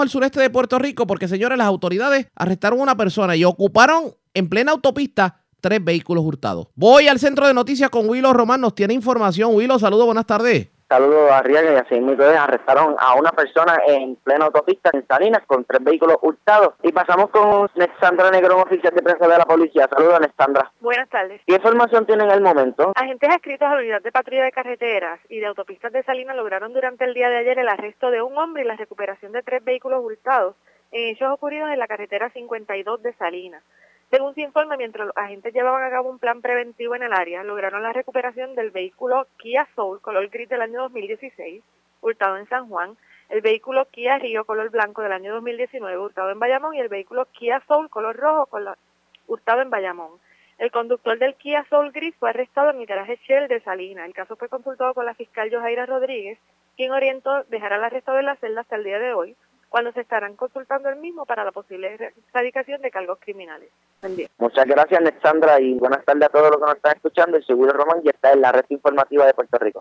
al sureste de Puerto Rico porque, señores, las autoridades arrestaron a una persona y ocuparon en plena autopista tres vehículos hurtados. Voy al centro de noticias con Willow Román, nos tiene información. Willow, saludos, buenas tardes. Saludos a Riaga y así mismo arrestaron a una persona en plena autopista en Salinas con tres vehículos hurtados. Y pasamos con Alexandra Negrón, oficial de prensa de la policía. Saludos, Alexandra. Buenas tardes. ¿Qué información tienen en el momento? Agentes adscritos a la unidad de patrulla de carreteras y de autopistas de Salinas lograron durante el día de ayer el arresto de un hombre y la recuperación de tres vehículos hurtados en hechos ocurridos en la carretera 52 de Salinas. Según se informa, mientras los agentes llevaban a cabo un plan preventivo en el área, lograron la recuperación del vehículo Kia Soul color gris del año 2016, hurtado en San Juan, el vehículo Kia Río color blanco del año 2019, hurtado en Bayamón, y el vehículo Kia Soul color rojo hurtado en Bayamón. El conductor del Kia Soul gris fue arrestado en el garaje Shell de Salina. El caso fue consultado con la fiscal Johaira Rodríguez, quien orientó dejar al arrestado en la celda hasta el día de hoy, cuando se estarán consultando el mismo para la posible erradicación de cargos criminales. Muchas gracias, Alexandra, y buenas tardes a todos los que nos están escuchando. El Seguro Román ya está en la red informativa de Puerto Rico.